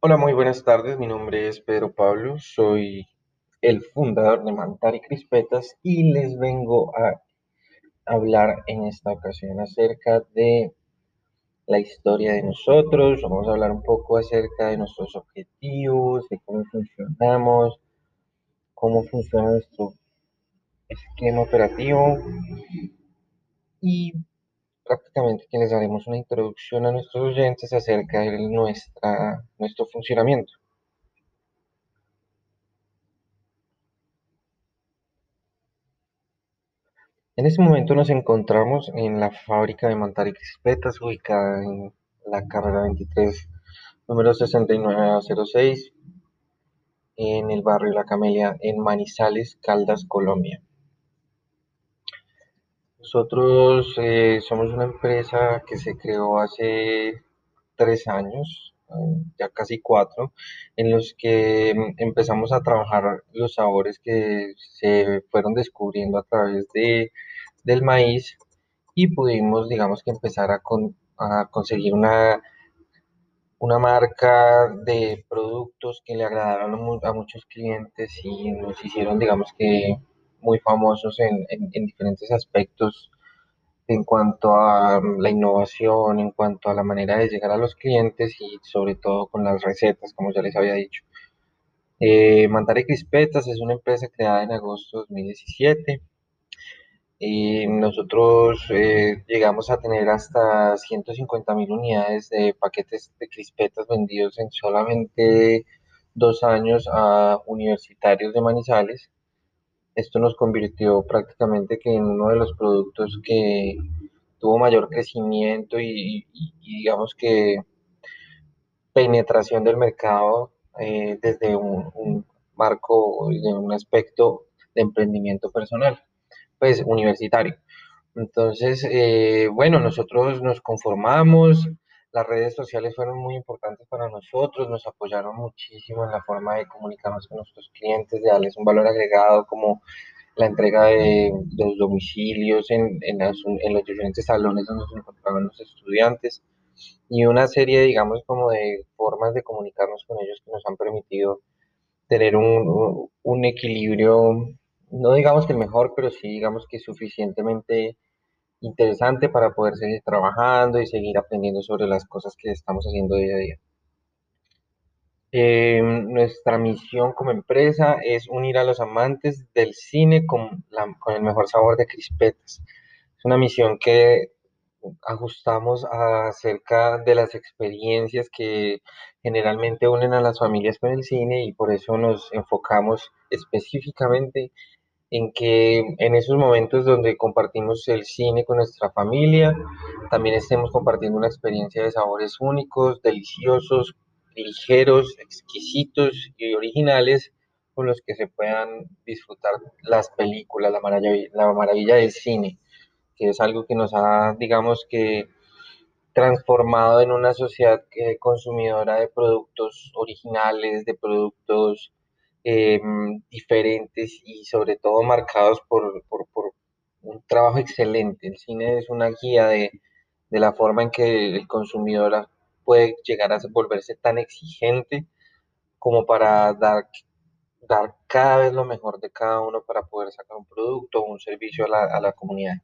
Hola, muy buenas tardes. Mi nombre es Pedro Pablo. Soy el fundador de Mantar y Crispetas y les vengo a hablar en esta ocasión acerca de la historia de nosotros. Vamos a hablar un poco acerca de nuestros objetivos, de cómo funcionamos, cómo funciona nuestro esquema operativo y prácticamente que les daremos una introducción a nuestros oyentes acerca de nuestra, nuestro funcionamiento. En este momento nos encontramos en la fábrica de Mantar y Crispetas, ubicada en la carrera 23, número 6906, en el barrio La Camelia, en Manizales, Caldas, Colombia. Nosotros eh, somos una empresa que se creó hace tres años, eh, ya casi cuatro, en los que mm, empezamos a trabajar los sabores que se fueron descubriendo a través de, del maíz y pudimos, digamos que empezar a, con, a conseguir una, una marca de productos que le agradaron a, mu- a muchos clientes y nos hicieron, digamos que, muy famosos en, en en diferentes aspectos en cuanto a mm, la innovación, en cuanto a la manera de llegar a los clientes y sobre todo con las recetas, como ya les había dicho. Eh, Mandare Crispetas es una empresa creada en agosto de 2017 y nosotros eh, llegamos a tener hasta 150 mil unidades de paquetes de crispetas vendidos en solamente dos años a universitarios de Manizales. Esto nos convirtió prácticamente en uno de los productos que tuvo mayor crecimiento y, digamos que penetración del mercado eh, desde un, un marco, de un aspecto de emprendimiento personal, pues universitario. Entonces, eh, bueno, nosotros nos conformamos, las redes sociales fueron muy importantes para nosotros, nos apoyaron muchísimo en la forma de comunicarnos con nuestros clientes, de darles un valor agregado como la entrega de, de los domicilios en, en, las- en los diferentes salones donde se encontraban los estudiantes y una serie, digamos, como de formas de comunicarnos con ellos que nos han permitido tener un, un- equilibrio, no digamos que el mejor, pero sí digamos que suficientemente interesante para poder seguir trabajando y seguir aprendiendo sobre las cosas que estamos haciendo día a día. Eh, nuestra misión como empresa es unir a los amantes del cine con, la- con el mejor sabor de crispetas. Es una misión que ajustamos acerca de las experiencias que generalmente unen a las familias con el cine y por eso nos enfocamos específicamente en que en esos momentos donde compartimos el cine con nuestra familia, también estemos compartiendo una experiencia de sabores únicos, deliciosos, ligeros, exquisitos y originales con los que se puedan disfrutar las películas, la maravilla, la maravilla del cine, que es algo que nos ha, digamos que, transformado en una sociedad que, consumidora de productos originales, de productos eh, diferentes y sobre todo marcados por, un trabajo excelente. El cine es una guía de, la forma en que el consumidor puede llegar a volverse tan exigente como para dar, dar cada vez lo mejor de cada uno para poder sacar un producto o un servicio a la, a la comunidad.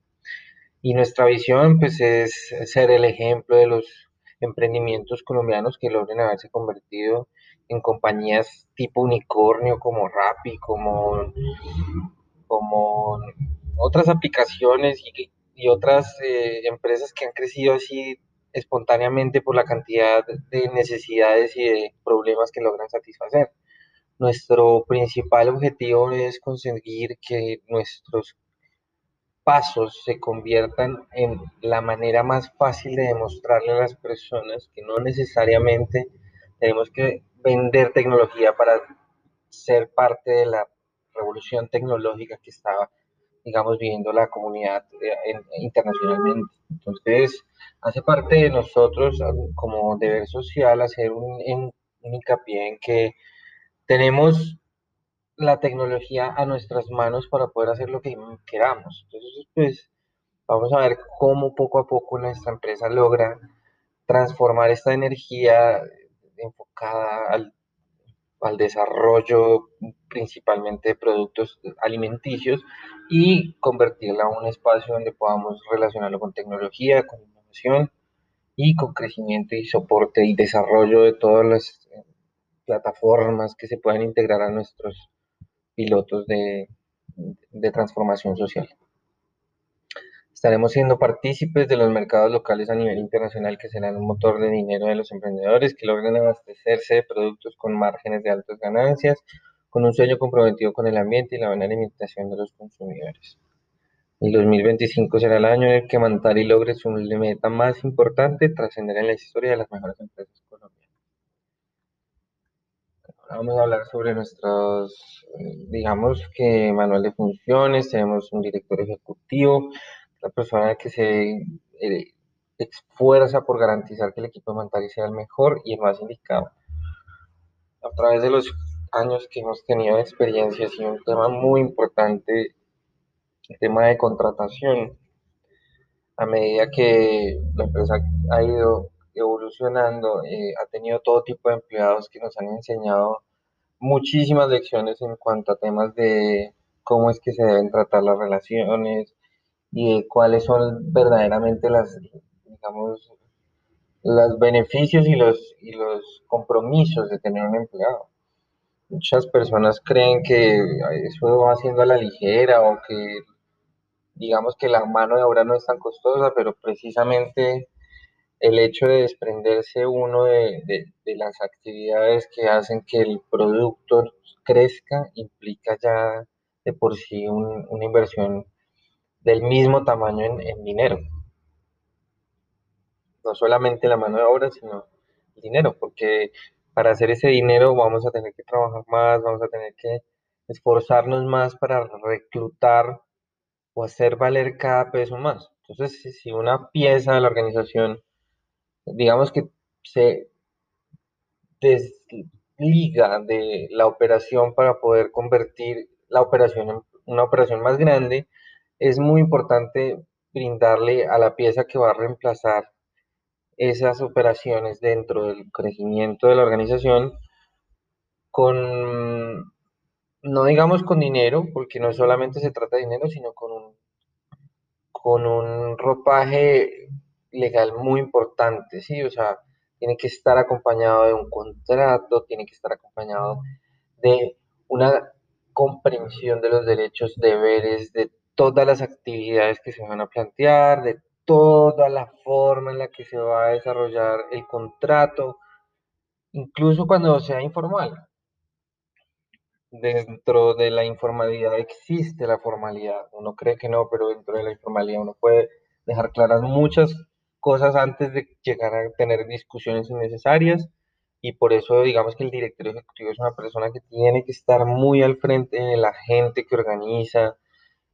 Y nuestra visión, pues, es ser el ejemplo de los emprendimientos colombianos que logren haberse convertido en compañías tipo unicornio, como Rappi, como, como otras aplicaciones y, otras eh, empresas que han crecido así espontáneamente por la cantidad de necesidades y de problemas que logran satisfacer. Nuestro principal objetivo es conseguir que nuestros pasos se conviertan en la manera más fácil de demostrarle a las personas que no necesariamente tenemos que vender tecnología para ser parte de la revolución tecnológica que estaba, digamos, viviendo la comunidad eh, internacionalmente. Entonces, hace parte de nosotros como deber social hacer un, un hincapié en que tenemos la tecnología a nuestras manos para poder hacer lo que queramos. Entonces, pues vamos a ver cómo poco a poco nuestra empresa logra transformar esta energía enfocada al, al desarrollo principalmente de productos alimenticios y convertirla en un espacio donde podamos relacionarlo con tecnología, con innovación y con crecimiento y soporte y desarrollo de todas las eh, plataformas que se puedan integrar a nuestros pilotos de, de transformación social. Estaremos siendo partícipes de los mercados locales a nivel internacional que serán un motor de dinero de los emprendedores que logren abastecerse de productos con márgenes de altas ganancias, con un sueño comprometido con el ambiente y la buena alimentación de los consumidores. El 2025 será el año en el que Mantari logre su meta más importante, trascender en la historia de las mejores empresas colombianas. Vamos a hablar sobre nuestros, digamos que manual de funciones, tenemos un director ejecutivo, la persona que se eh, esfuerza por garantizar que el equipo de Mantari sea el mejor y el más indicado. A través de los años que hemos tenido experiencia, ha sido un tema muy importante, el tema de contratación. A medida que la empresa ha ido evolucionando, eh, ha tenido todo tipo de empleados que nos han enseñado muchísimas lecciones en cuanto a temas de cómo es que se deben tratar las relaciones, y cuáles son verdaderamente las, digamos, los beneficios y los, y los compromisos de tener un empleado. Muchas personas creen que eso va haciendo a la ligera o que digamos que la mano de obra no es tan costosa, pero precisamente el hecho de desprenderse uno de, de, las actividades que hacen que el producto crezca implica ya de por sí una inversión del mismo tamaño en, dinero. No solamente la mano de obra, sino el dinero, porque para hacer ese dinero vamos a tener que trabajar más, vamos a tener que esforzarnos más para reclutar o hacer valer cada peso más. Entonces, si una pieza de la organización, digamos que se desliga de la operación para poder convertir la operación en una operación más grande, es muy importante brindarle a la pieza que va a reemplazar esas operaciones dentro del crecimiento de la organización con, no digamos con dinero, porque no solamente se trata de dinero, sino con con un ropaje legal muy importante, ¿sí? O sea, tiene que estar acompañado de un contrato, tiene que estar acompañado de una comprensión de los derechos, deberes, de todas las actividades que se van a plantear, de toda la forma en la que se va a desarrollar el contrato, incluso cuando sea informal. Dentro de la informalidad existe la formalidad. Uno cree que no, pero dentro de la informalidad uno puede dejar claras muchas cosas antes de llegar a tener discusiones innecesarias y por eso digamos que el director ejecutivo es una persona que tiene que estar muy al frente de la gente que organiza,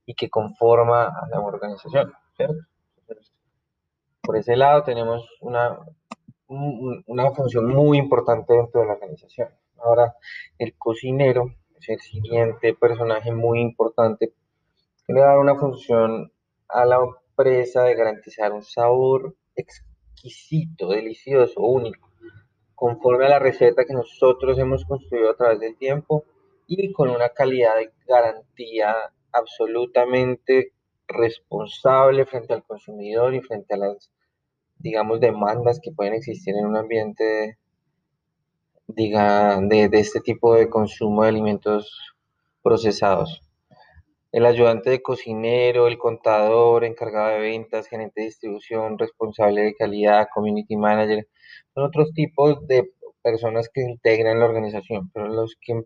y que conforma a la organización, ¿cierto? por ese lado tenemos una, una función muy importante dentro de la organización. Ahora, el cocinero es el siguiente personaje muy importante le da una función a la de garantizar un sabor exquisito, delicioso, único, conforme a la receta que nosotros hemos construido a través del tiempo y con una calidad de garantía absolutamente responsable frente al consumidor y frente a las, digamos, demandas que pueden existir en un ambiente diga, de este tipo de consumo de alimentos procesados. El ayudante de cocinero, el contador, encargado de ventas, gerente de distribución, responsable de calidad, community manager, son otros tipos de personas que integran la organización, pero los que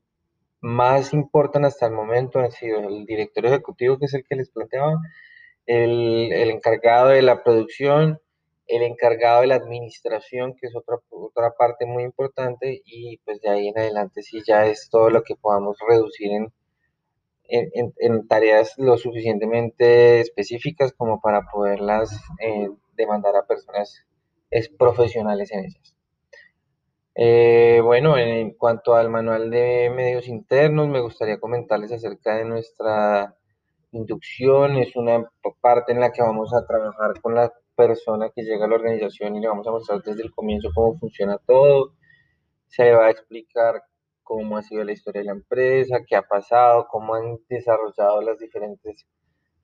más importan hasta el momento han sido el director ejecutivo, que es el que les planteaba, el, el encargado de la producción, el encargado de la administración, que es otra, otra parte muy importante, y pues de ahí en adelante sí ya es todo lo que podamos reducir en, en, en tareas lo suficientemente específicas como para poderlas eh, demandar a personas es, profesionales en ellas. Eh, bueno, en cuanto al manual de medios internos, me gustaría comentarles acerca de nuestra inducción. Es una parte en la que vamos a trabajar con la persona que llega a la organización y le vamos a mostrar desde el comienzo cómo funciona todo. se va a explicar cómo ha sido la historia de la empresa, qué ha pasado, cómo han desarrollado las diferentes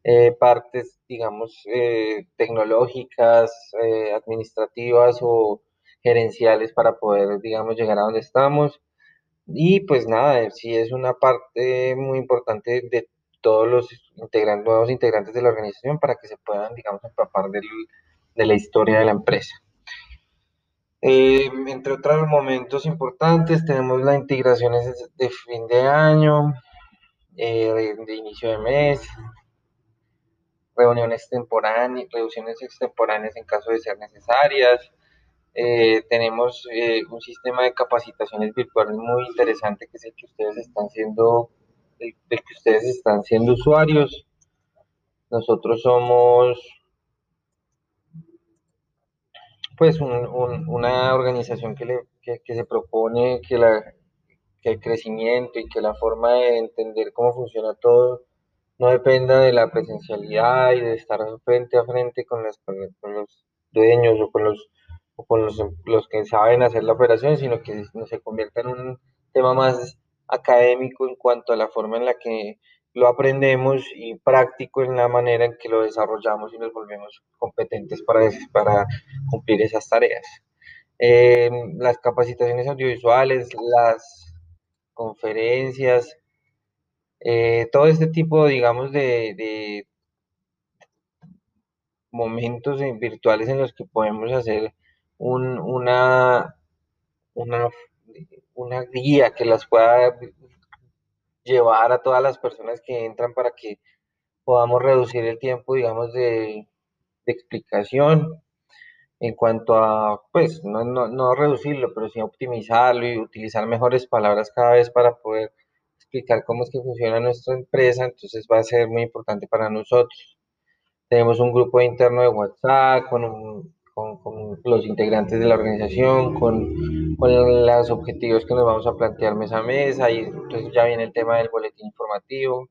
eh, partes, digamos, eh, tecnológicas, eh, administrativas o gerenciales para poder, digamos, llegar a donde estamos. Y pues nada, sí es una parte muy importante de todos los nuevos integrantes de la organización para que se puedan, digamos, empapar de la historia de la empresa. Entre otros momentos importantes, tenemos las integraciones de fin de año, de inicio de mes, reuniones temporáneas, reuniones extemporáneas en caso de ser necesarias. Eh, tenemos eh, un sistema de capacitaciones virtuales muy interesante que es el que ustedes están siendo, el, que ustedes están siendo usuarios. Nosotros somos pues una organización que, le, que, se propone que, la, que el crecimiento y que la forma de entender cómo funciona todo no dependa de la presencialidad y de estar frente a frente con, los dueños o con los con los, que saben hacer la operación, sino que se convierta en un tema más académico en cuanto a la forma en la que lo aprendemos y práctico en la manera en que lo desarrollamos y nos volvemos competentes para, para cumplir esas tareas. Eh, las capacitaciones audiovisuales, las conferencias, eh, todo este tipo, digamos, de, momentos virtuales en los que podemos hacer una, una, una guía que las pueda llevar a todas las personas que entran para que podamos reducir el tiempo, digamos, de, explicación en cuanto a, pues, no, no, no, reducirlo, pero sí optimizarlo y utilizar mejores palabras cada vez para poder explicar cómo es que funciona nuestra empresa, entonces va a ser muy importante para nosotros. Tenemos un grupo interno de WhatsApp con, con, los integrantes de la organización, con, con, los objetivos que nos vamos a plantear mes a mes, ahí entonces ya viene el tema del boletín informativo.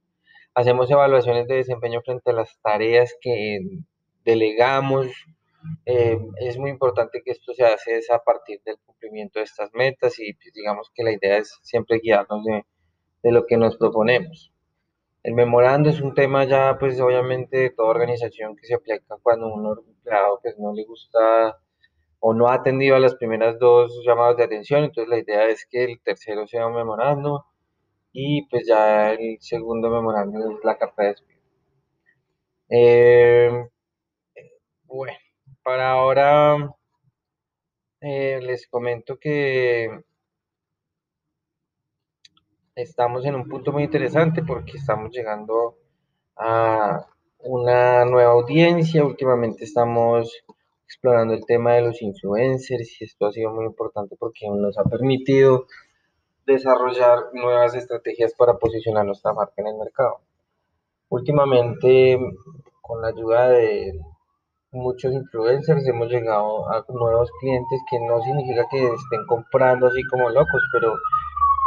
Hacemos evaluaciones de desempeño frente a las tareas que delegamos. Eh, es muy importante que esto se hace a partir del cumplimiento de estas metas y pues, digamos que la idea es siempre guiarnos de, de lo que nos proponemos. El memorando es un tema ya, pues obviamente, de toda organización que se aplica cuando un empleado pues, no le gusta o no ha atendido a las primeras dos llamadas de atención, entonces la idea es que el tercero sea un memorando y pues ya el segundo memorando es la carta de despido. Eh, bueno, para ahora eh, les comento que estamos en un punto muy interesante porque estamos llegando a una nueva audiencia. Últimamente estamos explorando el tema de los influencers y esto ha sido muy importante porque nos ha permitido desarrollar nuevas estrategias para posicionar nuestra marca en el mercado. Últimamente, con la ayuda de muchos influencers, hemos llegado a nuevos clientes que no significa que estén comprando así como locos, pero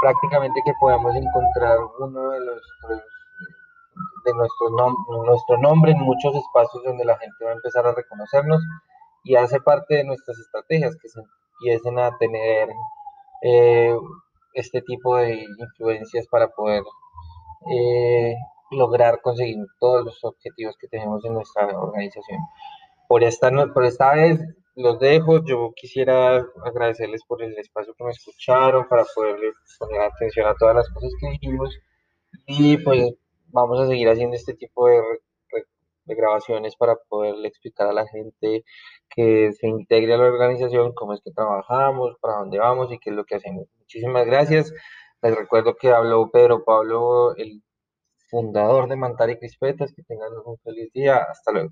prácticamente que podemos encontrar uno de los de nuestro nombre en muchos espacios donde la gente va a empezar a reconocernos y hace parte de nuestras estrategias que se empiecen a tener eh, este tipo de influencias para poder eh, lograr conseguir todos los objetivos que tenemos en nuestra organización. Por esta, por esta vez los dejo. Yo quisiera agradecerles por el espacio que me escucharon para poderles poner atención a todas las cosas que dijimos. Y pues vamos a seguir haciendo este tipo de, de grabaciones para poderle explicar a la gente que se integre a la organización, cómo es que trabajamos, para dónde vamos y qué es lo que hacemos. Muchísimas gracias. Les recuerdo que habló Pedro Pablo, el fundador de Mantar y Crispetas. Que tengan un feliz día. Hasta luego.